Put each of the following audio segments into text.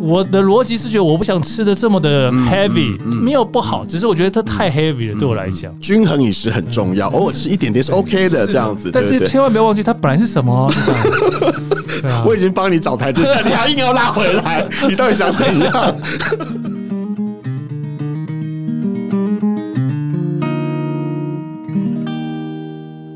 我的逻辑是觉得我不想吃的这么的 heavy，、嗯嗯嗯、没有不好，只是我觉得它太 heavy 了，对我来讲。均衡饮食很重要，偶尔吃一点点是 OK 的，这样子。但是千万不要忘记，它本来是什么？我已经帮你找台阶下，你还硬要拉回来，你到底想怎样？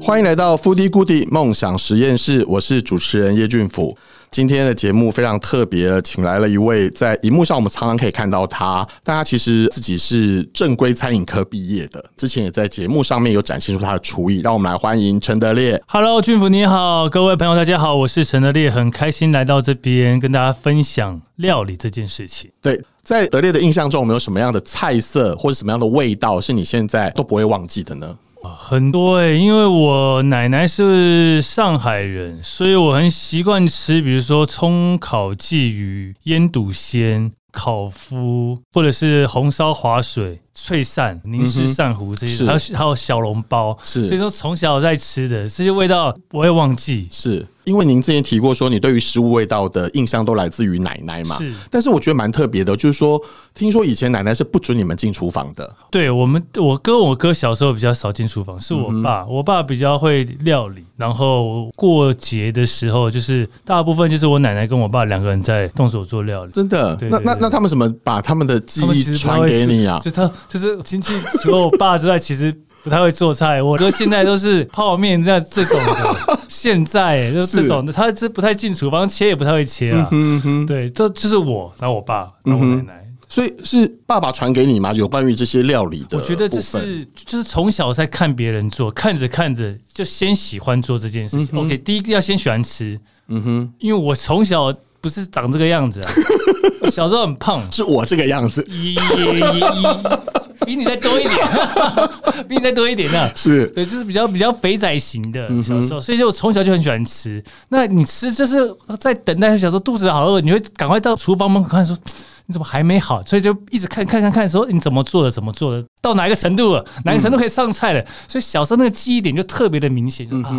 欢迎来到 Foodie Goodie 梦想实验室，我是主持人叶俊甫。今天的节目非常特别，请来了一位在荧幕上我们常常可以看到他，但他其实自己是正规餐饮科毕业的，之前也在节目上面有展现出他的厨艺。让我们来欢迎陈德烈。Hello，俊福你好，各位朋友大家好，我是陈德烈，很开心来到这边跟大家分享料理这件事情。对，在德烈的印象中，有没有什么样的菜色或者什么样的味道是你现在都不会忘记的呢？很多哎、因为我奶奶是上海人，所以我很习惯吃，比如说葱烤鲫鱼、腌笃鲜、烤麸，或者是红烧滑水。脆鳝、宁师鳝糊这些，还有还有小笼包，是所以说从小在吃的这些味道不会忘记。是因为您之前提过说，你对于食物味道的印象都来自于奶奶嘛？是。但是我觉得蛮特别的，就是说，听说以前奶奶是不准你们进厨房的。对我们，我跟我哥小时候比较少进厨房，是我爸，我爸比较会料理。然后过节的时候，就是大部分就是我奶奶跟我爸两个人在动手做料理。真的？对对对，那那那他们怎么把他们的记忆传给你啊？就他。就是亲戚除了我爸之外，其实不太会做菜。我 哥现在都是泡面这样这种的。现在就是这种的，他这不太进厨房，切也不太会切啊。对，这就是我，然后我爸，然后我奶奶。所以是爸爸传给你吗？有关于这些料理的？我觉得这是就是从小在看别人做，看着看着就先喜欢做这件事情。OK，第一个要先喜欢吃。嗯哼，因为我从小不是长这个样子啊，小时候很胖，是我这个样子。比你再多一点，比你再多一点呢？是对，就是比较比较肥仔型的小时候，所以就我从小就很喜欢吃。那你吃就是在等待小时候肚子好饿，你会赶快到厨房门口看，说你怎么还没好？所以就一直看看看看，说你怎么做的，怎么做的，到哪一个程度了，哪个程度可以上菜了。所以小时候那个记忆点就特别的明显，就啊。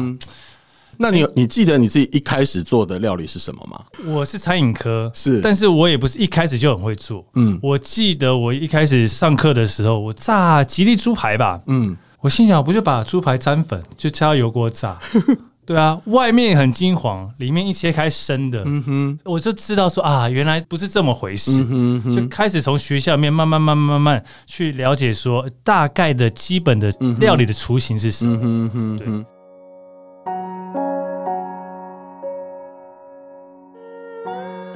那你你记得你自己一开始做的料理是什么吗？我是餐饮科，是，但是我也不是一开始就很会做。嗯，我记得我一开始上课的时候，我炸吉利猪排吧。嗯，我心想，不就把猪排沾粉，就加油锅炸。对啊，外面很金黄，里面一切开生的。嗯哼，我就知道说啊，原来不是这么回事。嗯哼，就开始从学校里面慢慢慢慢慢慢去了解说，大概的基本的料理的雏形是什么。嗯哼，对。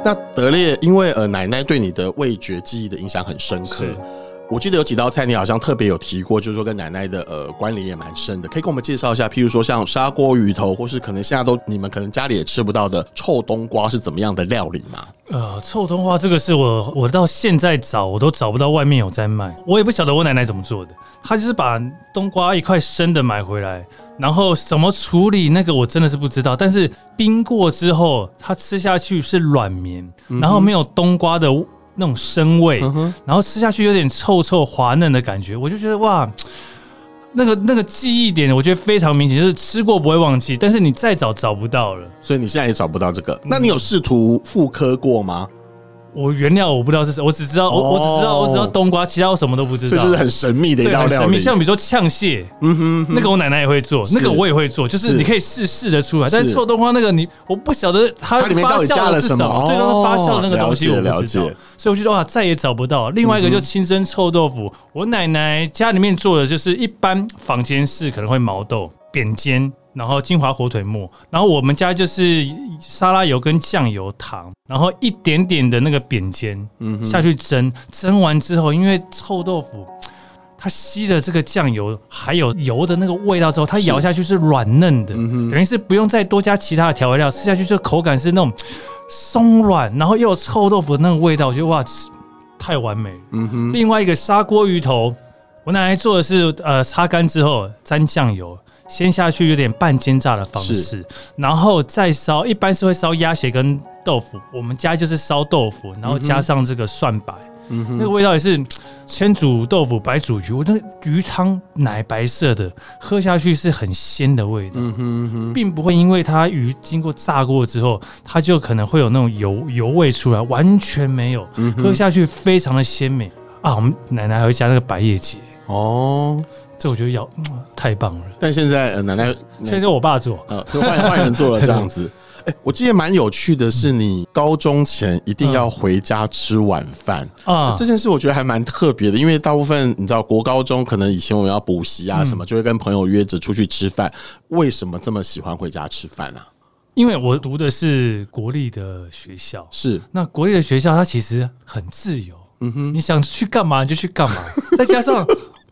那德烈，因为呃奶奶对你的味觉记忆的影响很深刻，我记得有几道菜你好像特别有提过，就是说跟奶奶的呃关联也蛮深的，可以跟我们介绍一下，譬如说像砂锅鱼头，或是可能现在都你们可能家里也吃不到的臭冬瓜是怎么样的料理吗？呃，臭冬瓜这个是我我到现在找我都找不到外面有在卖，我也不晓得我奶奶怎么做的，她就是把冬瓜一块生的买回来。然后怎么处理那个我真的是不知道，但是冰过之后，它吃下去是软绵，然后没有冬瓜的那种生味，然后吃下去有点臭臭滑嫩的感觉，我就觉得哇，那个那个记忆点我觉得非常明显，就是吃过不会忘记，但是你再找找不到了，所以你现在也找不到这个，那你有试图复刻过吗？我原料我不知道是我只知道我我只知道我只知道冬瓜，其他我什么都不知道。这就是很神秘的一道料理。神秘，像比如说呛蟹，嗯哼，那个我奶奶也会做，那个我也会做，就是你可以试试的出来。但是臭冬瓜那个你我不晓得它里面到底加了什么，最终发酵的那个东西我不知道。所以我就说啊，再也找不到。另外一个就清蒸臭豆腐，我奶奶家里面做的就是一般坊间是可能会毛豆扁煎。然后金华火腿末，然后我们家就是沙拉油跟酱油糖，然后一点点的那个扁煎，嗯，下去蒸，蒸完之后，因为臭豆腐它吸了这个酱油还有油的那个味道之后，它咬下去是软嫩的，嗯，等于是不用再多加其他的调味料，吃下去就口感是那种松软，然后又有臭豆腐的那个味道，我觉得哇，太完美。嗯哼，另外一个砂锅鱼头，我奶奶做的是呃擦干之后沾酱油。先下去有点半煎炸的方式，然后再烧，一般是会烧鸭血跟豆腐，我们家就是烧豆腐，然后加上这个蒜白，嗯、那个味道也是先煮豆腐白煮鱼，我那个鱼汤奶白色的，喝下去是很鲜的味道，嗯哼嗯哼，并不会因为它鱼经过炸过之后，它就可能会有那种油油味出来，完全没有，嗯、喝下去非常的鲜美。啊！我们奶奶还会加那个白叶结哦。这我觉得要、嗯、太棒了，但现在、呃、奶奶现在我爸做，呃，换换人做了这样子。哎，我记得蛮有趣的是，你高中前一定要回家吃晚饭啊，这件事我觉得还蛮特别的，因为大部分你知道国高中可能以前我们要补习啊什么，就会跟朋友约着出去吃饭。为什么这么喜欢回家吃饭呢？因为我读的是国立的学校，是那国立的学校它其实很自由，嗯哼，你想去干嘛你就去干嘛，再加上。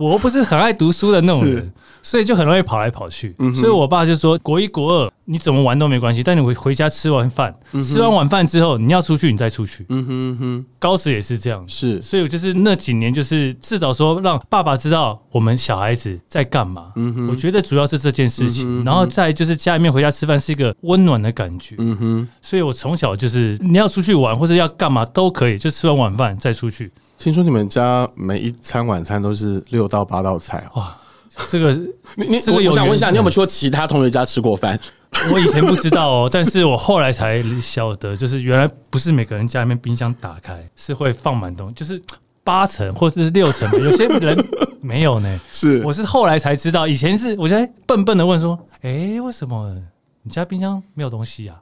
我不是很爱读书的那种人，所以就很容易跑来跑去。所以我爸就说：国一、国二你怎么玩都没关系，但你回回家吃完饭，吃完晚饭之后你要出去，你再出去。嗯哼哼，高时也是这样。是，所以我就是那几年，就是至少说让爸爸知道我们小孩子在干嘛。嗯哼，我觉得主要是这件事情，然后再就是家里面回家吃饭是一个温暖的感觉。嗯哼，所以我从小就是你要出去玩或者要干嘛都可以，就吃完晚饭再出去。听说你们家每一餐晚餐都是六到八道菜哇！这个 你你我我想问一下，你有没有去过其他同学家吃过饭？我以前不知道哦，但是我后来才晓得，就是原来不是每个人家里面冰箱打开是会放满东西，就是八成或者是六成，有些人没有呢。是，我是后来才知道，以前是我觉得笨笨的问说：“哎，为什么你家冰箱没有东西呀？”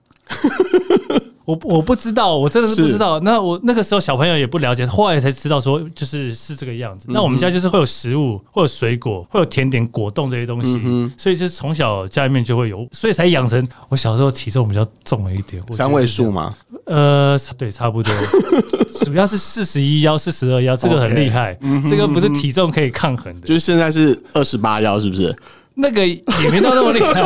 我我不知道，我真的是不知道。那我那个时候小朋友也不了解，后来才知道说就是是这个样子。那我们家就是会有食物，会有水果，会有甜点、果冻这些东西，所以就是从小家里面就会有，所以才养成我小时候体重比较重了一点。三位数吗？呃，对，差不多。主要是四十一幺、四十二幺，这个很厉害。这个不是体重可以抗衡的。就是现在是二十八幺，是不是？那个也没到那么厉害。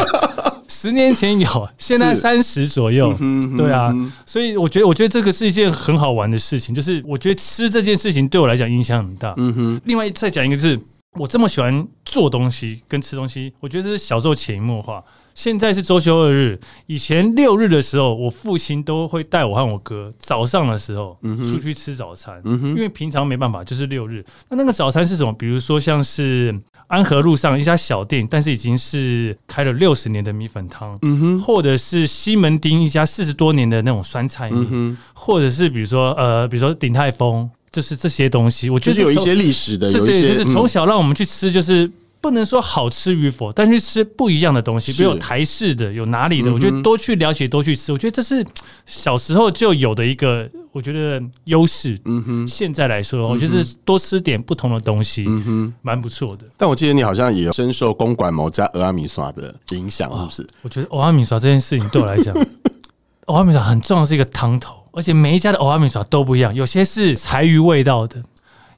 十年前有，现在三十左右，对啊，所以我觉得，我觉得这个是一件很好玩的事情，就是我觉得吃这件事情对我来讲影响很大。嗯哼，另外再讲一个，就是我这么喜欢做东西跟吃东西，我觉得这是小时候潜移默化。现在是周休二日，以前六日的时候，我父亲都会带我和我哥早上的时候出去吃早餐，因为平常没办法，就是六日。那那个早餐是什么？比如说像是。安和路上一家小店，但是已经是开了六十年的米粉汤，嗯，或者是西门町一家四十多年的那种酸菜面，嗯，或者是比如说呃，比如说鼎泰丰，就是这些东西，我觉得有一些历史的，这些就是从小让我们去吃，就是。不能说好吃与否，但去吃不一样的东西，比如有台式的，有哪里的，我觉得多去了解，多去吃，我觉得这是小时候就有的一个，我觉得优势。嗯哼，现在来说，我觉得是多吃点不同的东西，嗯哼，蛮不错的。但我记得你好像也有深受公馆某家蚵仔面线的影响，是不是？我觉得蚵仔面线这件事情对我来讲，蚵仔面线很重要，是一个汤头，而且每一家的蚵仔面线都不一样，有些是柴鱼味道的。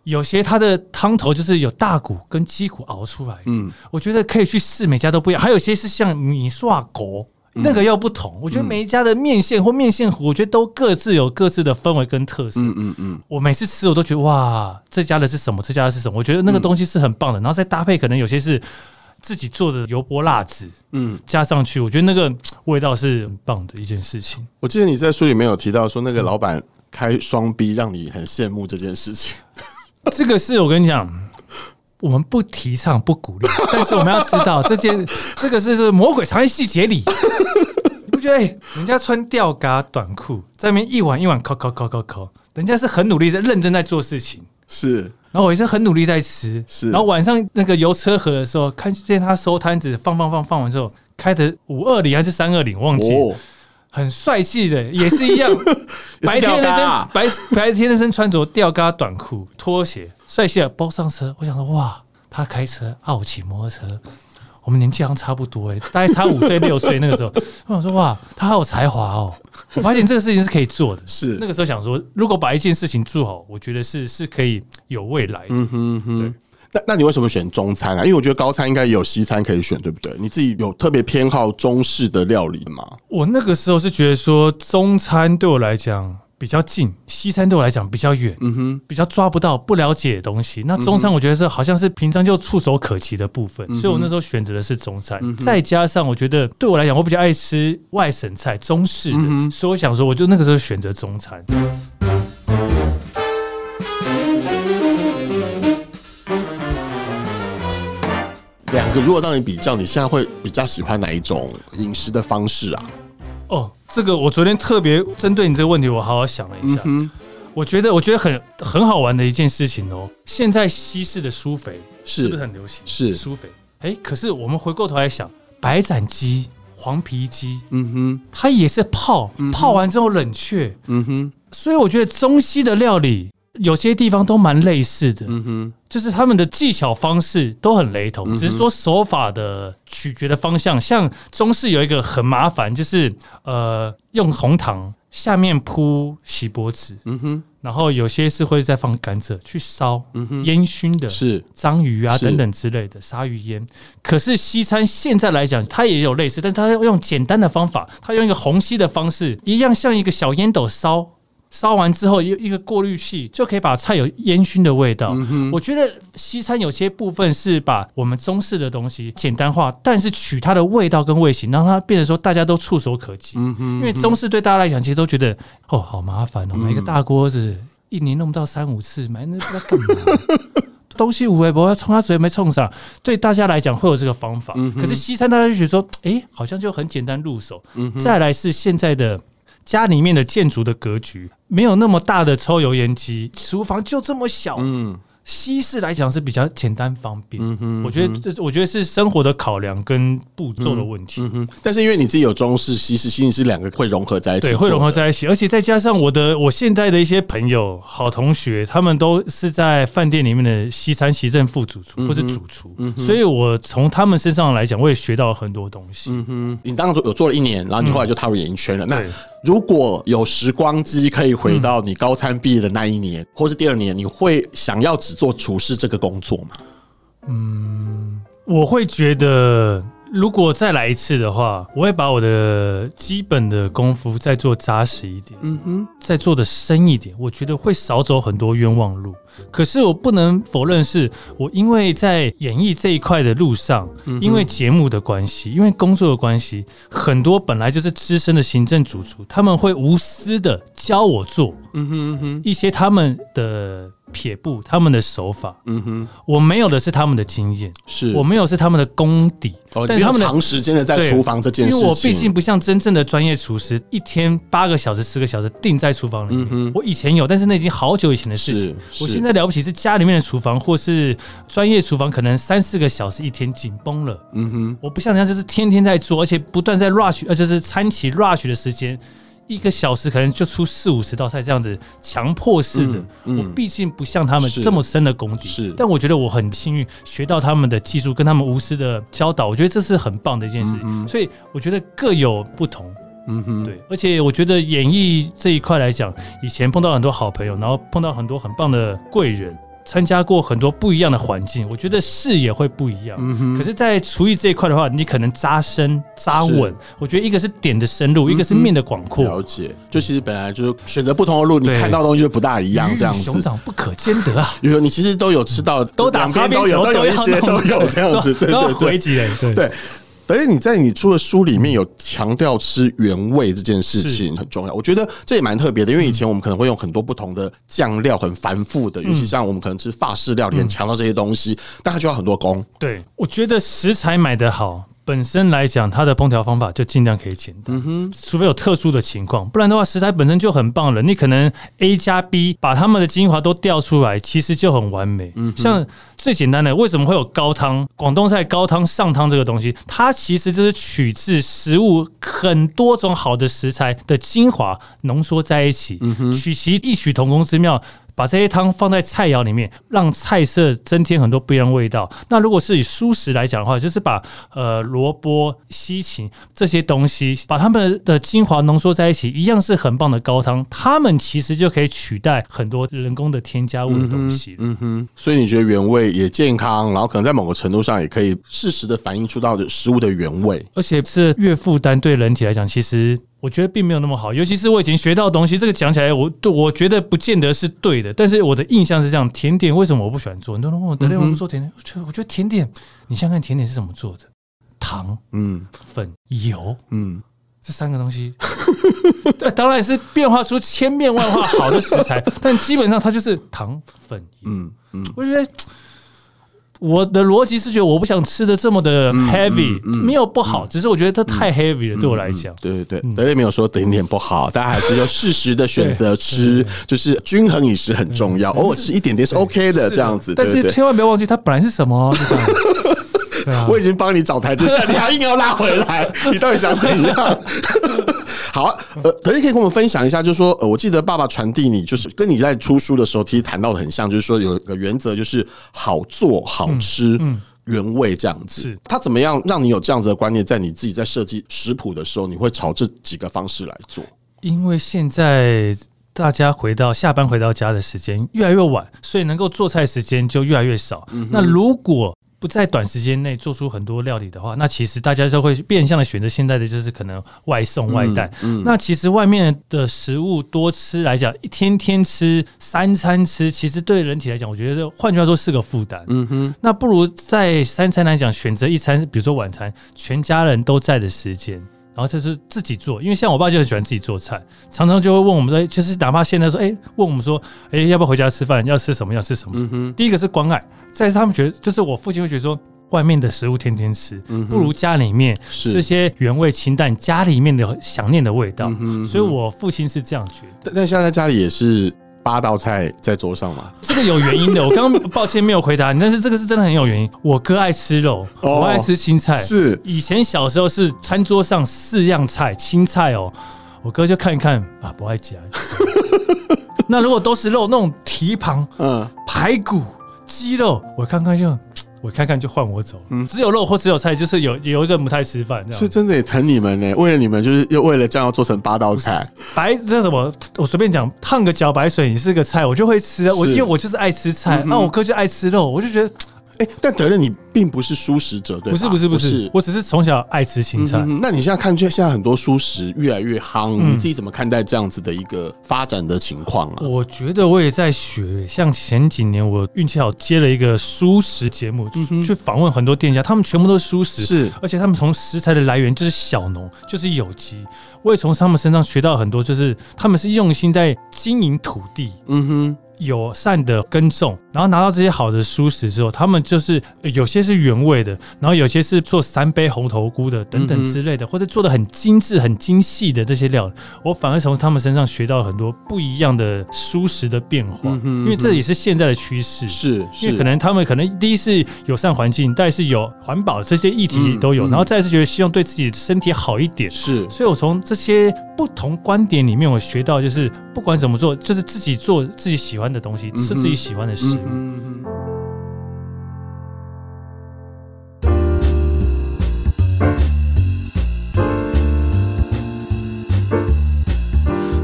有些它的汤头就是有大骨跟鸡骨熬出来，嗯，我觉得可以去试，每家都不一样。还有些是像米刷锅，那个又不同。我觉得每一家的面线或面线糊，我觉得都各自有各自的氛围跟特色。嗯嗯嗯，我每次吃我都觉得哇，这家的是什么？这家的是什么？我觉得那个东西是很棒的。然后再搭配，可能有些是自己做的油泼辣子，嗯，加上去，我觉得那个 味道是很棒的一件事情。我记得你在书里面有提到说，那个老板开双 B 让你很羡慕这件事情。这个是我跟你讲，我们不提倡、不鼓励，但是我们要知道这件，这个是是魔鬼藏在细节里。你不觉得？人家穿吊嘎短裤，在那边一碗一碗抠抠抠抠抠，人家是很努力在认真在做事情。是，然后我也是很努力在吃。是，然后晚上那个油车河的时候，看见他收摊子，放放放放完之后，开的五二零还是三二零，忘记了。很帅气的，也是一样。白天那身白白天那身穿着吊嘎短裤拖鞋，帅气的包上车。我想说，哇，他开车，啊，我骑摩托车，我们年纪好像差不多哎，大概差五岁六岁那个时候。我想说，哇，他好有才华哦。我发现这个事情是可以做的。是那个时候想说，如果把一件事情做好，我觉得是是可以有未来的。嗯哼哼。对。那那你为什么选中餐啊？因为我觉得高餐应该也有西餐可以选，对不对？你自己有特别偏好中式的料理吗？我那个时候是觉得说中餐对我来讲比较近，西餐对我来讲比较远，比较抓不到、不了解的东西。那中餐我觉得是好像是平常就触手可及的部分，所以我那时候选择的是中餐。再加上我觉得对我来讲，我比较爱吃外省菜、中式，所以我想说，我就那个时候选择中餐。两个，如果让你比较，你现在会比较喜欢哪一种饮食的方式啊？哦，这个我昨天特别针对你这个问题，我好好想了一下。嗯、我觉得我觉得很很好玩的一件事情哦。现在西式的苏肥是，不是很流行？是苏肥。哎，可是我们回过头来想，白斩鸡、黄皮鸡，嗯哼，它也是泡，泡完之后冷却，嗯哼。所以我觉得中西的料理。有些地方都蛮类似的，嗯哼，就是他们的技巧方式都很雷同，只是说手法的取决的方向。像中式有一个很麻烦，就是呃用红糖下面铺锡箔纸，嗯哼，然后有些是会再放甘蔗去烧，嗯哼，烟熏的，是章鱼啊等等之类的鲨鱼烟。可是西餐现在来讲，它也有类似，但是它用简单的方法，它用一个虹吸的方式，一样像一个小烟斗烧。烧完之后，一一个过滤器就可以把菜有烟熏的味道。我觉得西餐有些部分是把我们中式的东西简单化，但是取它的味道跟味型，让它变得说大家都触手可及。因为中式对大家来讲，其实都觉得哦，好麻烦哦，买一个大锅子，一年弄不到三五次，买那不知道干嘛。东西无微不要冲它水没冲上，对大家来讲会有这个方法。可是西餐大家就觉得说，哎，好像就很简单入手。再来是现在的。家里面的建筑的格局没有那么大的抽油烟机，厨房就这么小。西式来讲是比较简单方便，嗯哼，我觉得这我觉得是生活的考量跟步骤的问题。嗯哼，但是因为你自己有中式、西式，西式是两个会融合在一起，对，会融合在一起，而且再加上我的我现在的一些朋友、好同学，他们都是在饭店里面的西餐席政副主厨或者主厨，所以我从他们身上来讲，我也学到了很多东西。嗯哼，你当时有做了一年，然后你后来就踏入演艺圈了。那如果有时光机可以回到你高餐毕业的那一年，嗯、或是第二年，你会想要只做厨师这个工作吗？嗯，我会觉得。如果再来一次的话，我会把我的基本的功夫再做扎实一点，嗯哼，再做的深一点，我觉得会少走很多冤枉路。可是我不能否认，是我因为在演艺这一块的路上，因为节目的关系，因为工作的关系，很多本来就是资深的行政主厨，他们会无私的教我做，嗯哼嗯哼，一些他们的。撇步，他们的手法，嗯哼，我没有的是他们的经验，是我没有是他们的功底，哦、但是他们长时间的在厨房这件事情，因为我毕竟不像真正的专业厨师，一天八个小时、十个小时定在厨房里面。嗯哼，我以前有，但是那已经好久以前的事情。我现在了不起是家里面的厨房，或是专业厨房，可能三四个小时一天紧绷了。嗯哼，我不像人家就是天天在做，而且不断在 rush，而且是餐期 rush 的时间。一个小时可能就出四五十道菜这样子强迫式的，嗯嗯、我毕竟不像他们这么深的功底，是，但我觉得我很幸运学到他们的技术跟他们无私的教导，我觉得这是很棒的一件事。所以我觉得各有不同，嗯哼，对，而且我觉得演艺这一块来讲，以前碰到很多好朋友，然后碰到很多很棒的贵人。参加过很多不一样的环境，我觉得视野会不一样。可是，在厨艺这一块的话，你可能扎深扎稳。我觉得一个是点的深入，嗯、一个是面的广阔。了解，就其实本来就是选择不同的路，你看到的东西就不大一样。这样子，熊掌不可兼得啊！有你其实都有吃到，都打边都有，都有一些都有这样子，对，对对。等于你在你出的书里面有强调吃原味这件事情很重要，我觉得这也蛮特别的，因为以前我们可能会用很多不同的酱料，很繁复的，尤其像我们可能吃法式料理，很强调这些东西，但它就要很多工。对，我觉得食材买得好。本身来讲，它的烹调方法就尽量可以简单，嗯、除非有特殊的情况，不然的话，食材本身就很棒了。你可能 A 加 B 把它们的精华都调出来，其实就很完美。嗯、像最简单的，为什么会有高汤？广东菜高汤上汤这个东西，它其实就是取自食物很多种好的食材的精华浓缩在一起，嗯、取其异曲同工之妙。把这些汤放在菜肴里面，让菜色增添很多不一样味道。那如果是以蔬食来讲的话，就是把呃萝卜、西芹这些东西，把它们的精华浓缩在一起，一样是很棒的高汤。它们其实就可以取代很多人工的添加物的东西。嗯哼，所以你觉得原味也健康，然后可能在某个程度上也可以适时的反映出到的食物的原味，而且是越负担对人体来讲，其实。我觉得并没有那么好，尤其是我以前学到的东西，这个讲起来我，我我觉得不见得是对的。但是我的印象是这样：甜点为什么我不喜欢做？很多人问我，德烈为什么不做甜点？我觉得，我觉得甜点，你想想看，甜点是怎么做的？糖、嗯，粉、油，嗯，这三个东西，对，当然是变化出千变万化好的食材，但基本上它就是糖、粉、油。嗯嗯，我觉得。我的逻辑是觉得我不想吃的这么的 heavy，没有不好，只是我觉得它太 heavy 了，对我来讲。对对对，德瑞没有说点点不好，大家还是要适时的选择 吃，就是均衡饮食很重要，偶尔吃一点点是 OK 的，这样子。但是千万不要忘记它本来是什么。我已经帮你找台阶下，你还硬要拉回来，你到底想怎样？好，呃，德烈可以跟我们分享一下，就是说，呃，我记得爸爸传递你，就是跟你在出书的时候，其实谈到的很像，就是说有一个原则，就是好做、好吃、原味这样子。是他怎么样让你有这样子的观念，在你自己在设计食谱的时候，你会朝这几个方式来做？因为现在大家回到下班回到家的时间越来越晚，所以能够做菜时间就越来越少。那如果不在短时间内做出很多料理的话，那其实大家就会变相的选择现在的就是可能外送外带。嗯嗯、那其实外面的食物多吃来讲，一天天吃三餐吃，其实对人体来讲，我觉得换句话说是个负担。嗯哼，那不如在三餐来讲选择一餐，比如说晚餐，全家人都在的时间，然后就是自己做。因为像我爸就很喜欢自己做菜，常常就会问我们说，其实哪怕现在说，哎，问我们说，哎，要不要回家吃饭？要吃什么？要吃什么？嗯、第一个是关爱。在他们觉得，就是我父亲会觉得说，外面的食物天天吃，不如家里面吃些原味清淡，家里面的想念的味道。所以，我父亲是这样觉得。但现在在家里也是八道菜在桌上嘛？这个有原因的。我刚刚抱歉没有回答你，但是这个是真的很有原因。我哥爱吃肉，我爱吃青菜。是以前小时候是餐桌上四样菜，青菜哦，我哥就看一看啊，不爱夹。那如果都是肉，那种蹄膀，嗯，排骨。鸡肉，我看看就，我看看就换我走。嗯，只有肉或只有菜，就是有有一个人不太吃饭，所以真的也疼你们呢。为了你们，就是又为了这样要做成八道菜。白这什么？我随便讲，烫个茭白水，你是个菜，我就会吃。我因为我就是爱吃菜，那我哥就爱吃肉，我就觉得。哎，但德烈你并不是蔬食者，对吧？不是不是不是，我只是从小爱吃青菜。那你现在看，就现在很多蔬食越来越夯，你自己怎么看待这样子的一个发展的情况啊？我觉得我也在学，像前几年我运气好接了一个蔬食节目，去访问很多店家，他们全部都是蔬食，是，而且他们从食材的来源就是小农，就是有机。我也从他们身上学到很多，就是他们是用心在经营土地。嗯哼。友善的耕种，然后拿到这些好的蔬食之后，他们就是有些是原味的，然后有些是做三杯红头菇的等等之类的，或者做的很精致、很精细的这些料，我反而从他们身上学到很多不一样的蔬食的变化，因为这也是现在的趋势。是，因为可能他们可能第一是友善环境，但是有环保这些议题都有，然后再是觉得希望对自己的身体好一点。是，所以我从这些不同观点里面，我学到就是不管怎么做，就是自己做自己喜欢的东西，吃自己喜欢的食物。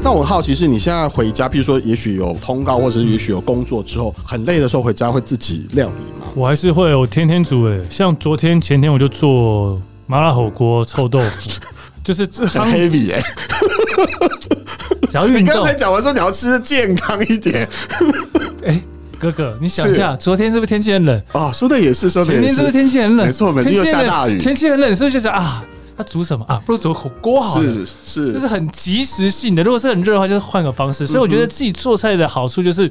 那我很好奇是，你现在回家，譬如说，也许有通告，或者是也许有工作之后很累的时候回家，会自己料理吗？我还是会，我天天煮诶，像昨天前天我就做麻辣火锅、臭豆腐，就是这很 heavy 哎。只要运动，你刚才讲完说你要吃的健康一点。哎，哥哥，你想一下，昨天是不是天气很冷？哦，说的也是，说的也是。前天是不是天气很冷？没错，每天又下大雨。天气很冷，是不是就是啊？他煮什么啊？不如煮火锅好了。是是，就是很及时性的。如果是很热的话，就是换个方式。所以我觉得自己做菜的好处就是。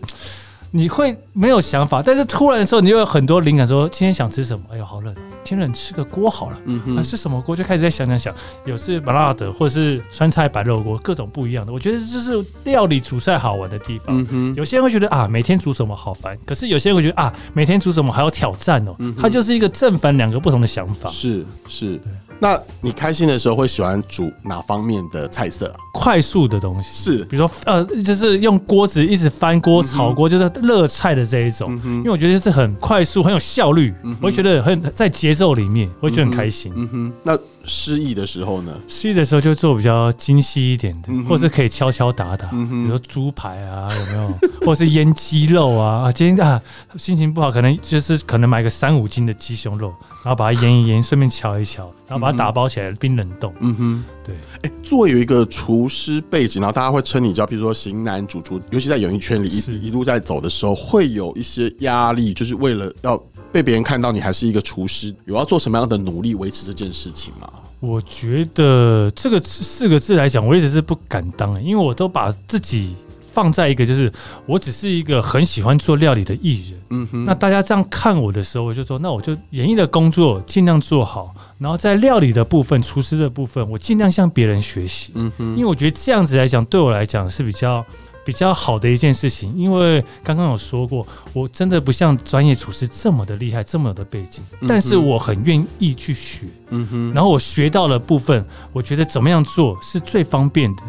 你会没有想法，但是突然的时候，你就有很多灵感，说今天想吃什么？哎呦，好冷，天冷吃个锅好了。嗯哼，那是什么锅？就开始在想想想，有是麻辣的，或者是酸菜白肉锅，各种不一样的。我觉得这是料理煮菜好玩的地方。嗯哼，有些人会觉得啊，每天煮什么好烦，可是有些人会觉得啊，每天煮什么还有挑战哦。嗯，它就是一个正反两个不同的想法。是是。那你开心的时候会喜欢煮哪方面的菜色啊？快速的东西是，比如说呃，就是用锅子一直翻锅炒锅，就是热菜的这一种。因为我觉得是很快速，很有效率，我会觉得很在节奏里面，我会觉得很开心。嗯哼，那。失意的时候呢？失意的时候就做比较精细一点的，或是可以敲敲打打，比如说猪排啊，有没有？或者是腌鸡肉啊？啊，今天啊心情不好，可能就是可能买个三五斤的鸡胸肉，然后把它腌一腌，顺便敲一敲，然后把它打包起来冰冷冻。嗯哼，对。哎，作为有一个厨师背景，然后大家会称你叫，比如说型男主厨，尤其在演艺圈里一一路在走的时候，会有一些压力，就是为了要。被别人看到你还是一个厨师，有要做什么样的努力维持这件事情吗？我觉得这个四个字来讲，我一直是不敢当，因为我都把自己放在一个，就是我只是一个很喜欢做料理的艺人。嗯哼，那大家这样看我的时候，我就说，那我就演艺的工作尽量做好，然后在料理的部分、厨师的部分，我尽量向别人学习。嗯哼，因为我觉得这样子来讲，对我来讲是比较。比较好的一件事情，因为刚刚有说过，我真的不像专业厨师这么的厉害，这么的背景，但是我很愿意去学。嗯哼，然后我学到了部分，我觉得怎么样做是最方便的，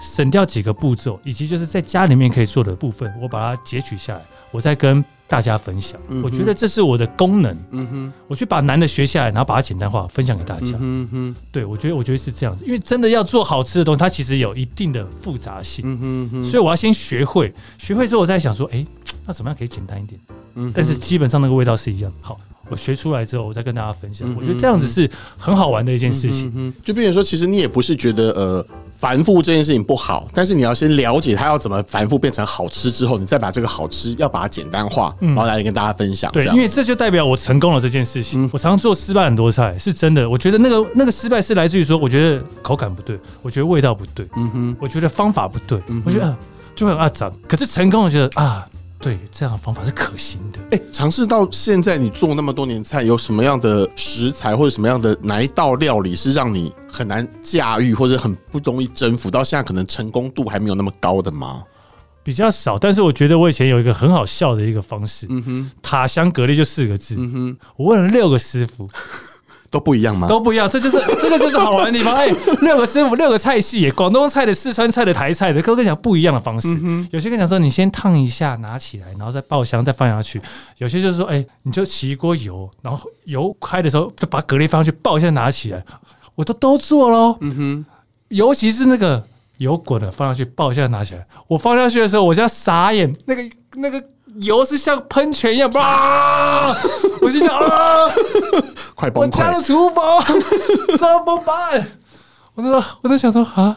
省掉几个步骤，以及就是在家里面可以做的部分，我把它截取下来，我再跟。大家分享，我觉得这是我的功能。嗯哼，我去把难的学下来，然后把它简单化，分享给大家。嗯哼，对，我觉得，我觉得是这样子，因为真的要做好吃的东西，它其实有一定的复杂性。嗯哼，所以我要先学会，学会之后，我再想说，哎，那怎么样可以简单一点？嗯，但是基本上那个味道是一样的。好，我学出来之后，我再跟大家分享。我觉得这样子是很好玩的一件事情。嗯，就变成说，其实你也不是觉得呃。繁复这件事情不好，但是你要先了解它要怎么繁复变成好吃之后，你再把这个好吃要把它简单化，然后来跟大家分享。对，因为这就代表我成功了这件事情。我常常做失败很多菜，是真的。我觉得那个那个失败是来自于说，我觉得口感不对，我觉得味道不对，嗯哼，我觉得方法不对，我觉得就会很阿杂。可是成功，我觉得啊。对，这样的方法是可行的。哎，尝试到现在，你做那么多年菜，有什么样的食材或者什么样的哪一道料理是让你很难驾驭，或者很不容易征服？到现在可能成功度还没有那么高的吗？比较少，但是我觉得我以前有一个很好笑的一个方式。嗯哼，塔香蛤蜊就四个字。嗯哼，我问了六个师傅。都不一样吗？都不一样，这就是 这个就是好玩的地方。哎，六个师傅，六个菜系，广东菜的、四川菜的、台菜的，都跟你讲不一样的方式。有些跟你讲说，你先烫一下，拿起来，然后再爆香，再放下去。有些就是说，哎，你就起一锅油，然后油开的时候就把蛤蜊放上去，爆一下拿起来。我都都做喽。嗯哼，尤其是那个油滚了放上去，爆一下拿起来。我放下去的时候，我就要傻眼，那个那个。油是像喷泉一样，啊！我就想 啊，快崩溃！我家的厨房怎么办？我都我在想说啊，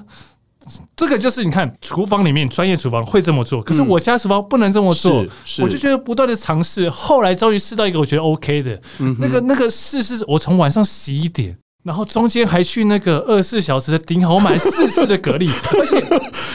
这个就是你看，厨房里面专业厨房会这么做，可是我家厨房不能这么做。我就觉得不断的尝试，后来终于试到一个我觉得 OK 的。那个那个试试，我从晚上十一点，然后中间还去那个二十四小时的顶好，我买四次的蛤蜊，而且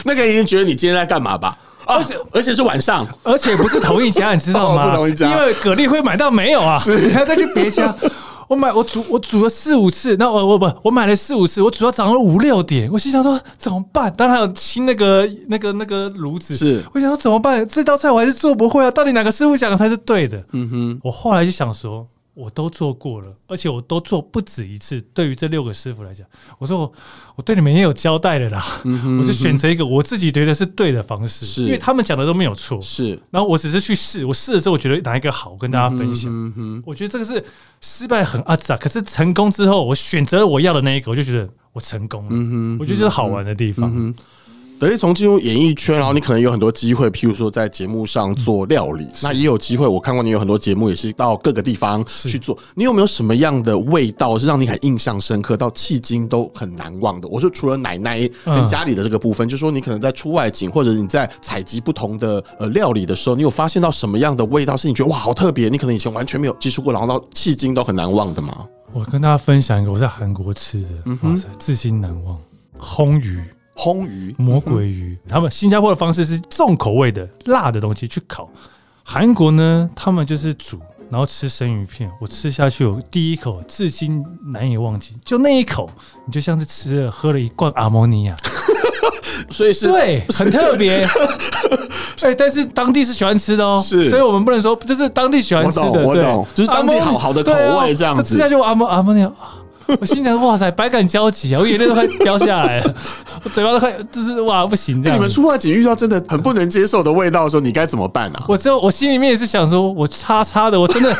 那个已经觉得你今天在干嘛吧？而且而且是晚上，而且不是同一家，你知道吗？不同一家，因为蛤蜊会买到没有啊？你要再去别家。我买我煮我煮了四五次，那我我不我买了四五次，我煮到早上五六点，我心想说怎么办？当然还有清那个那个那个炉子，是我想说怎么办？这道菜我还是做不会啊！到底哪个师傅讲的才是对的？嗯哼，我后来就想说。我都做过了，而且我都做不止一次。对于这六个师傅来讲，我说我我对你们也有交代的啦。嗯哼嗯哼，我就选择一个我自己觉得是对的方式，是因为他们讲的都没有错。是，然后我只是去试，我试了之后，我觉得哪一个好，跟大家分享。嗯哼，我觉得这个是失败很阿杂，可是成功之后，我选择了我要的那一个，我就觉得我成功了。嗯哼，我觉得这是好玩的地方。嗯等于从进入演艺圈，然后你可能有很多机会，譬如说在节目上做料理，嗯、那也有机会。我看过你有很多节目，也是到各个地方去做。你有没有什么样的味道是让你很印象深刻，到迄今都很难忘的？我说除了奶奶跟家里的这个部分，嗯、就说你可能在出外景或者你在采集不同的呃料理的时候，你有发现到什么样的味道是你觉得哇好特别？你可能以前完全没有接触过，然后到迄今都很难忘的吗？我跟大家分享一个我在韩国吃的，嗯、哼哇塞，至今难忘，烘鱼。魟鱼、魔鬼鱼，他们新加坡的方式是重口味的辣的东西去烤，韩国呢，他们就是煮，然后吃生鱼片。我吃下去，我第一口至今难以忘记，就那一口，你就像是吃了喝了一罐阿摩尼亚，所以是对，很特别。哎，但是当地是喜欢吃的哦，是，所以我们不能说就是当地喜欢吃的，我懂，就是当地好好的口味这样子，吃下去我阿摩阿摩尼亚。我心想：哇塞，百感交集啊！我眼泪都快飙下来了，我嘴巴都快就是哇，不行这样。你们出外景遇到真的很不能接受的味道的时候，你该怎么办啊？我就我心里面也是想说，我叉叉的，我真的，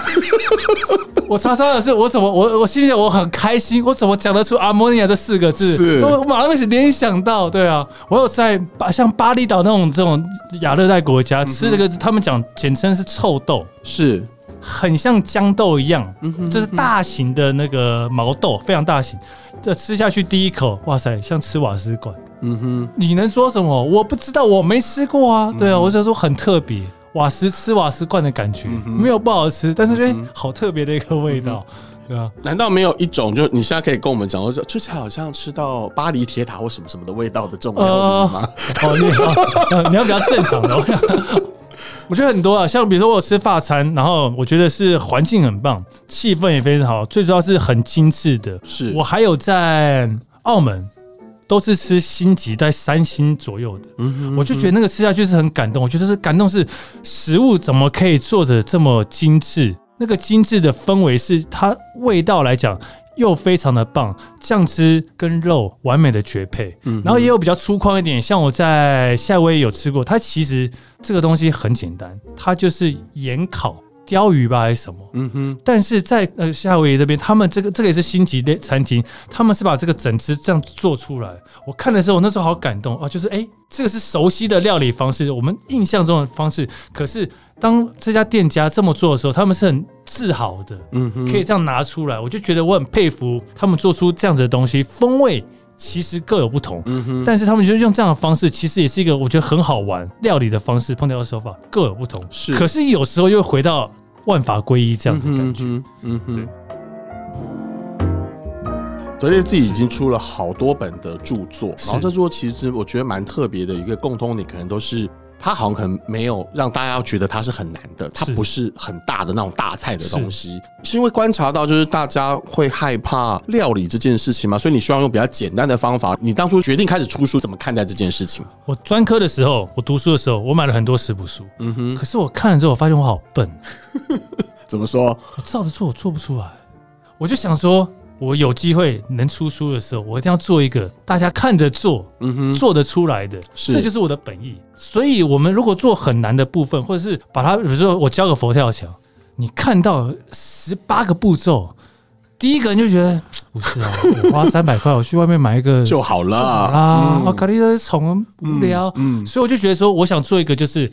我叉叉的是我怎么我我心想我很开心，我怎么讲得出阿摩尼亚这四个字？是我马上联想到，对啊，我有在巴像巴厘岛那种这种亚热带国家吃这个，他们讲简称是臭豆，是。很像豇豆一样，这是大型的那个毛豆，非常大型。这吃下去第一口，哇塞，像吃瓦斯罐。嗯哼，你能说什么？我不知道，我没吃过啊。对啊，我就说很特别，瓦斯吃瓦斯罐的感觉，没有不好吃，但是觉得好特别的一个味道。对啊，难道没有一种，就你现在可以跟我们讲说，吃起来好像吃到巴黎铁塔或什么什么的味道的这种料理吗？呃、哦，你好，你要比较正常的。我觉得很多啊，像比如说我吃法餐，然后我觉得是环境很棒，气氛也非常好，最主要是很精致的。是我还有在澳门。都是吃星级在三星左右的，我就觉得那个吃下去是很感动。我觉得是感动，是食物怎么可以做的这么精致？那个精致的氛围是它味道来讲又非常的棒，酱汁跟肉完美的绝配。嗯然后也有比较粗犷一点，像我在夏威夷有吃过，它其实这个东西很简单，它就是盐烤。鲷鱼吧还是什么？嗯哼。但是在呃夏威夷这边，他们这个这个也是星级的餐厅，他们是把这个整只这样做出来。我看的时候，我那时候好感动啊！就是哎、欸，这个是熟悉的料理方式，我们印象中的方式。可是当这家店家这么做的时候，他们是很自豪的，嗯哼，可以这样拿出来，我就觉得我很佩服他们做出这样子的东西，风味。其实各有不同，嗯哼，但是他们就用这样的方式，其实也是一个我觉得很好玩料理的方式，烹调的手法各有不同，是。可是有时候又回到万法归一这样子的感觉，嗯哼，嗯哼，对。德烈自己已经出了好多本的著作，然后这著作其实我觉得蛮特别的一个共通点，可能都是。它好像可能没有让大家觉得它是很难的，它不是很大的那种大菜的东西，是，是因为观察到就是大家会害怕料理这件事情嘛，所以你希望用比较简单的方法。你当初决定开始出书，怎么看待这件事情？我专科的时候，我读书的时候，我买了很多食谱书，嗯哼，可是我看了之后，我发现我好笨。怎么说？我照着做，我做不出来。我就想说。我有机会能出书的时候，我一定要做一个大家看着做，嗯哼，做得出来的，是，这就是我的本意。所以，我们如果做很难的部分，或者是把它，比如说我教个佛跳墙，你看到十八个步骤，第一个人就觉得不是啊，我花三百块，我去外面买一个就好了，好啦，我搞的是宠无聊，嗯，所以我就觉得说，我想做一个就是。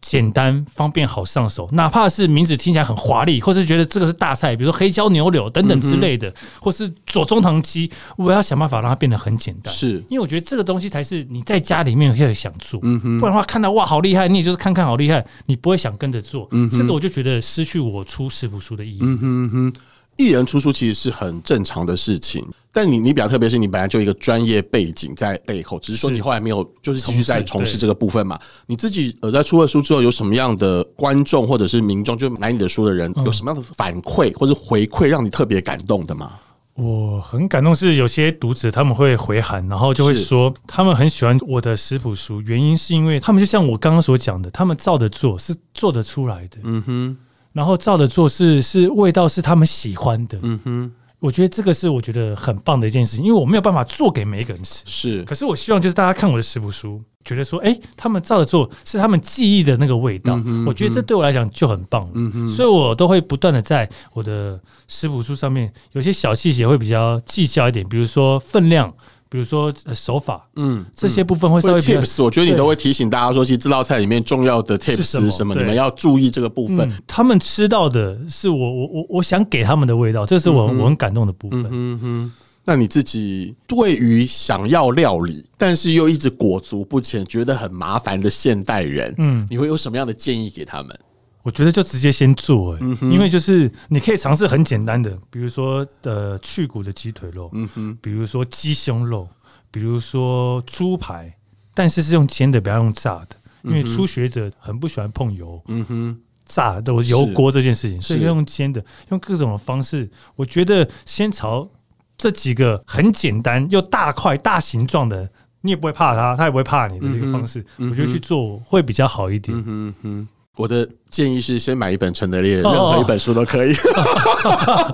简单方便好上手，哪怕是名字听起来很华丽，或是觉得这个是大菜，比如说黑椒牛柳等等之类的，嗯、或是左宗棠鸡，我要想办法让它变得很简单。是，因为我觉得这个东西才是你在家里面可以想做，嗯、不然的话看到哇好厉害，你也就是看看好厉害，你不会想跟着做。嗯，这个我就觉得失去我出食谱书的意义。嗯哼哼。艺人出书其实是很正常的事情，但你你比较特别，是你本来就一个专业背景在背后，只是说你后来没有就是继续在从事这个部分嘛。你自己呃在出了书之后，有什么样的观众或者是民众就买你的书的人，有什么样的反馈或者回馈，让你特别感动的吗？我很感动，是有些读者他们会回函，然后就会说他们很喜欢我的食谱书，原因是因为他们就像我刚刚所讲的，他们照着做是做得出来的。嗯哼。然后照着做是是味道是他们喜欢的，嗯哼，我觉得这个是我觉得很棒的一件事情，因为我没有办法做给每一个人吃，是，可是我希望就是大家看我的食谱书，觉得说，哎，他们照着做是他们记忆的那个味道，我觉得这对我来讲就很棒，嗯哼，所以我都会不断的在我的食谱书上面有些小细节会比较计较一点，比如说分量。比如说手法，嗯，这些部分会稍微 tips，我觉得你都会提醒大家说，其实这道菜里面重要的 tips 是什么，你们要注意这个部分。他们吃到的是我我我我想给他们的味道，这是我我很感动的部分。嗯哼，那你自己对于想要料理，但是又一直裹足不前，觉得很麻烦的现代人，嗯，你会有什么样的建议给他们？我觉得就直接先做，欸，因为就是你可以尝试很简单的，比如说呃去骨的鸡腿肉，嗯哼，比如说鸡胸肉，比如说猪排，但是是用煎的，不要用炸的，因为初学者很不喜欢碰油，嗯哼，炸的油锅这件事情，所以要用煎的，用各种的方式，我觉得先朝这几个很简单又大块大形状的，你也不会怕它，它也不会怕你的这个方式，我觉得去做会比较好一点，嗯哼哼。我的建议是先买一本陈德烈，任何一本书都可以。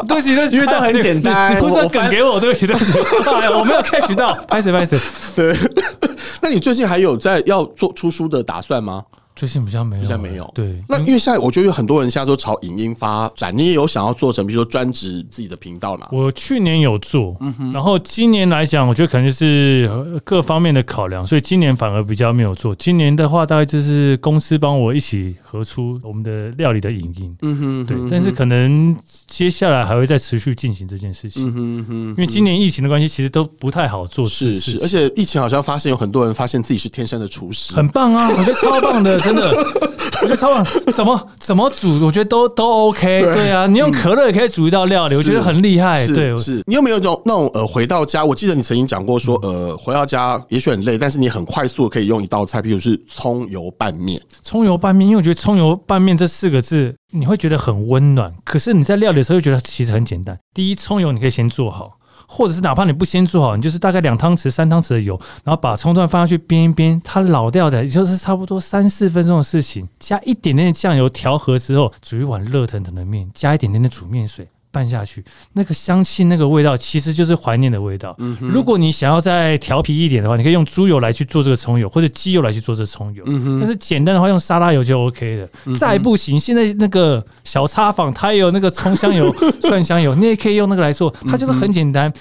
对不起，对不起因为都很简单。不是梗给我，对不起，对不起，我没有 catch 到，拍谁拍谁。对，那你最近还有在要做出书的打算吗？最近比较没有，比较没有。对，那因为现在我觉得有很多人现在都朝影音发展，你也有想要做成，比如说专职自己的频道嘛？我去年有做，然后今年来讲，我觉得可能就是各方面的考量，所以今年反而比较没有做。今年的话，大概就是公司帮我一起合出我们的料理的影音，嗯哼，对。但是可能接下来还会再持续进行这件事情，嗯哼哼。因为今年疫情的关系，其实都不太好做事，是是。而且疫情好像发现有很多人发现自己是天生的厨师，很棒啊！我觉得超棒的。真的，我觉得超棒，怎么怎么煮，我觉得都都 OK。对，对啊，你用可乐也可以煮一道料理，嗯、我觉得很厉害。对，是你有没有种那种呃，回到家，我记得你曾经讲过说，呃，回到家也许很累，但是你很快速的可以用一道菜，譬如是葱油拌面。葱油拌面，因为我觉得葱油拌面这四个字你会觉得很温暖，可是你在料理的时候又觉得其实很简单。第一，葱油你可以先做好。或者是哪怕你不先做好，你就是大概两汤匙、三汤匙的油，然后把葱段放下去煸一煸，它老掉的，也就是差不多三四分钟的事情。加一点点的酱油调和之后，煮一碗热腾腾的面，加一点点的煮面水。拌下去，那个香气、那个味道，其实就是怀念的味道。嗯、如果你想要再调皮一点的话，你可以用猪油来去做这个葱油，或者鸡油来去做这个葱油。嗯、但是简单的话，用沙拉油就 OK 的。嗯、再不行，现在那个小茶坊它也有那个葱香油、蒜香油，你也可以用那个来做，它就是很简单。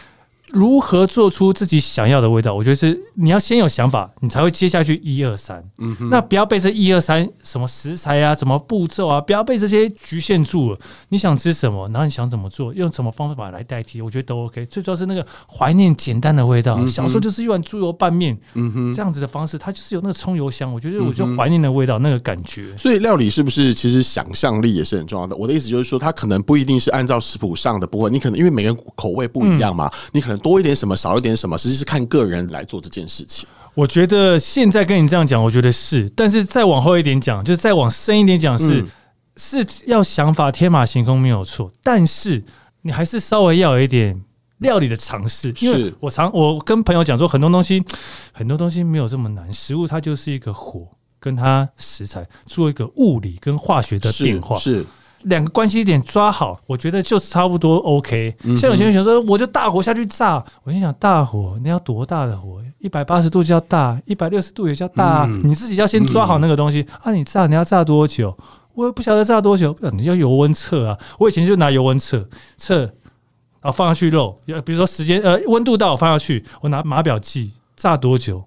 如何做出自己想要的味道？我觉得是你要先有想法，你才会接下去一二三。嗯哼，那不要被这一二三什么食材啊、什么步骤啊，不要被这些局限住了。你想吃什么，然后你想怎么做，用什么方法来代替，我觉得都 OK。最主要是那个怀念简单的味道。嗯、小时候就是一碗猪油拌面，嗯哼，这样子的方式，它就是有那个葱油香。我觉得，我就怀念的味道，那个感觉。所以料理是不是其实想象力也是很重要的？我的意思就是说，它可能不一定是按照食谱上的部分，你可能因为每个人口味不一样嘛，嗯、你可能。多一点什么，少一点什么，实际是看个人来做这件事情。我觉得现在跟你这样讲，我觉得是，但是再往后一点讲，就是再往深一点讲，是、嗯、是要想法天马行空没有错，但是你还是稍微要有一点料理的尝试。因为我常我跟朋友讲说，很多东西很多东西没有这么难，食物它就是一个火跟它食材做一个物理跟化学的变化是。是两个关系点抓好，我觉得就差不多 OK。像有些人想说，我就大火下去炸，我心想大火你要多大的火？一百八十度叫大，一百六十度也叫大。你自己要先抓好那个东西啊！你炸你要炸多久？我也不晓得炸多久，你要油温测啊！我以前就拿油温测测，然后放下去肉，比如说时间呃温度到我放下去，我拿码表计炸多久。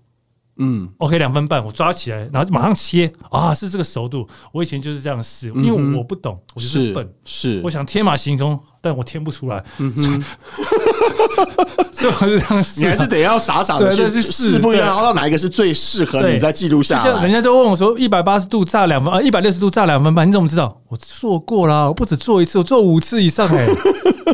嗯，OK，两分半，我抓起来，然后马上切啊，是这个熟度。我以前就是这样试，因为我不懂，我就是笨，是我想天马行空，但我天不出来。嗯哼，所以我就这样试。你还是得要傻傻的去试，不一样，然后到哪一个是最适合你，再记录下来。人家就问我说：“一百八十度炸两分啊，一百六十度炸两分半，你怎么知道？”我做过了，我不止做一次，我做五次以上哎。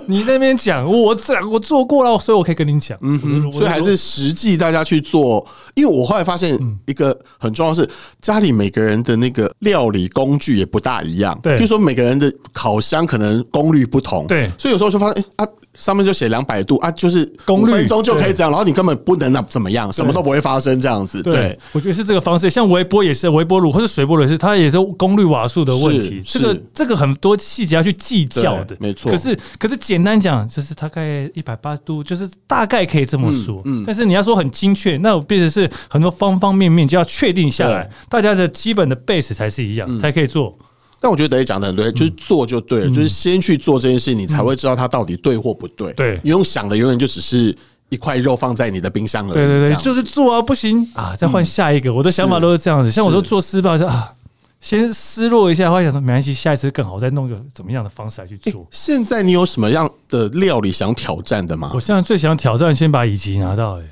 你那边讲我这我做过了，所以我可以跟你讲。嗯哼，所以还是实际大家去做，因为我后来发现一个很重要的是，家里每个人的那个料理工具也不大一样。对，就说每个人的烤箱可能功率不同。对，所以有时候就发现，哎啊。上面就写两百度啊，就是功率分钟就可以这样，然后你根本不能那怎么样，什么都不会发生这样子。对，我觉得是这个方式。像微波也是，微波炉或是水波炉是，它也是功率瓦数的问题。这个这个很多细节要去计较的，没错。可是可是简单讲，就是大概一百八十度，就是大概可以这么说。嗯，但是你要说很精确，那我变成是很多方方面面就要确定下来，大家的基本的 base 才是一样，才可以做。但我觉得等于讲的很对，就是做就对了，就是先去做这件事，你才会知道它到底对或不对。对，你用想的永远就只是一块肉放在你的冰箱了。对对对，就是做啊，不行啊，再换下一个。我的想法都是这样子。像我说做失败，就啊，先失落一下，后来想说没关系，下一次更好，再弄个怎么样的方式来去做。现在你有什么样的料理想挑战的吗？我现在最想挑战，先把乙级拿到。哎，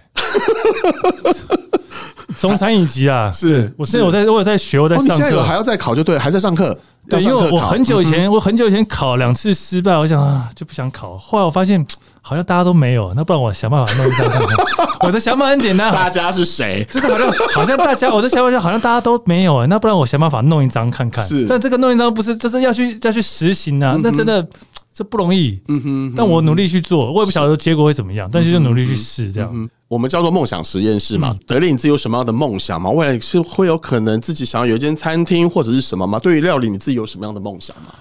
中餐一级啊，是我现在我在我有在学，我在上课，还要再考就对，还在上课。对，因为我很久以前，我很久以前考两次失败，我想啊，就不想考。后来我发现，好像大家都没有，那不然我想办法弄一张看看。我的想法很简单，大家是谁？就是好像好像大家，我的想法就好像大家都没有，那不然我想办法弄一张看看。是，但这个弄一张不是，就是要去要去实行啊，那真的这不容易。嗯哼，但我努力去做，我也不晓得结果会怎么样，但是就努力去试这样。我们叫做梦想实验室嘛，德令，你自己有什么样的梦想吗？未来是会有可能自己想要有一间餐厅或者是什么吗？对于料理，你自己有什么样的梦想吗？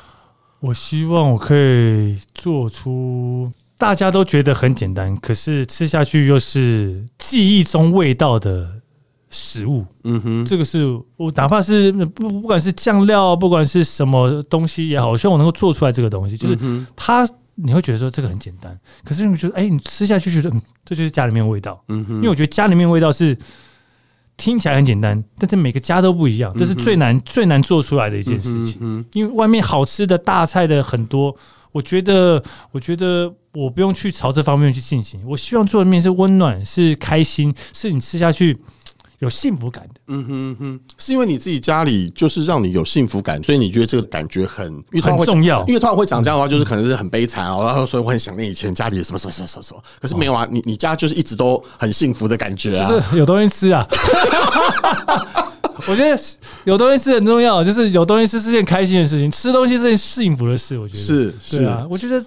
我希望我可以做出大家都觉得很简单，可是吃下去又是记忆中味道的食物。嗯哼，这个是我哪怕是不不管是酱料，不管是什么东西也好，我希望我能够做出来这个东西，就是它。你会觉得说这个很简单，可是你觉得哎，你吃下去觉得嗯，这就是家里面味道。嗯哼，因为我觉得家里面味道是听起来很简单，但是每个家都不一样，这是最难最难做出来的一件事情。因为外面好吃的大菜的很多，我觉得我觉得我不用去朝这方面去进行。我希望做的面是温暖，是开心，是你吃下去有幸福感的。嗯哼哼，是因为你自己家里就是让你有幸福感，所以你觉得这个感觉很很重要。因为通常会讲这样的话，就是可能是很悲惨，然后所以我很想念以前家里什么什么什么什么什么。可是没有啊，你你家就是一直都很幸福的感觉啊，就是有东西吃啊。我觉得有东西吃很重要，就是有东西吃是件开心的事情，吃东西是件幸福的事。我觉得是，是啊，我觉得。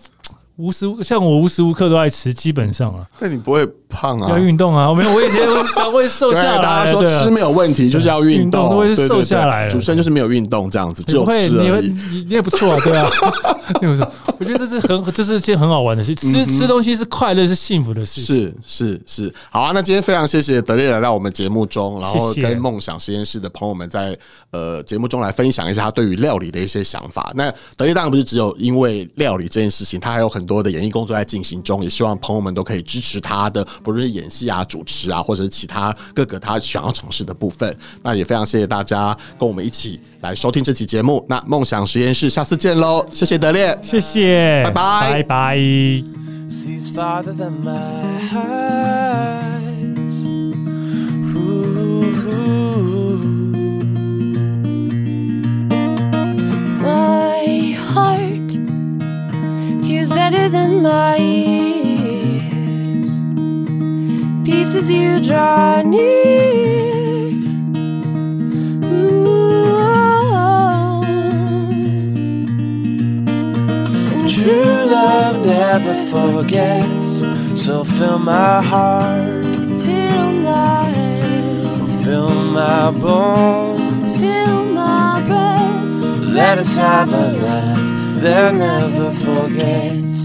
无时无像我无时无刻都爱吃，基本上啊。但你不会胖啊？要运动啊！我没有，我以前我稍微瘦下来。大家说吃没有问题，就是要运动，都会瘦下来。主持人就是没有运动这样子，就会你你你也不错啊，对啊。我觉得这是很这是件很好玩的事，吃吃东西是快乐是幸福的事情。是是是，好啊！那今天非常谢谢德烈来到我们节目中，然后跟梦想实验室的朋友们在呃节目中来分享一下他对于料理的一些想法。那德烈当然不是只有因为料理这件事情，他还有很多的演艺工作在进行中，也希望朋友们都可以支持他的，不论是演戏啊、主持啊，或者是其他各个他想要尝试的部分。那也非常谢谢大家跟我们一起来收听这期节目。那梦想实验室下次见喽！谢谢德烈，谢谢，拜拜，拜拜。brighter than my ears. pieces you draw near. Ooh. True love never forgets, so fill my heart. Fill my, fill my bones. Fill my breath. Let us have a life that never forgets.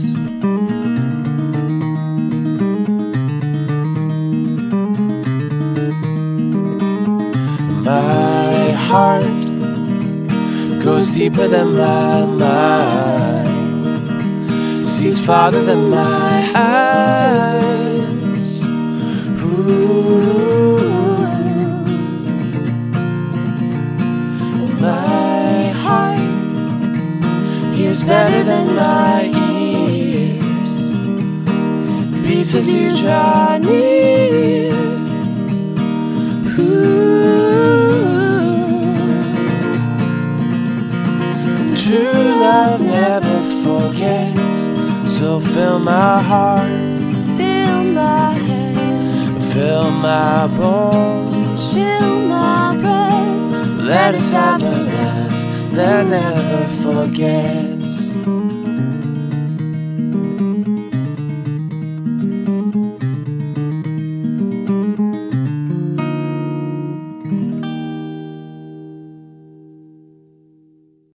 Deeper than my mind, sees farther than my eyes. Ooh. My heart hears better than my ears, beats as you draw near. Never forgets. So fill my heart, fill my head, fill my bones, fill my breath. Let us have a love that never forgets.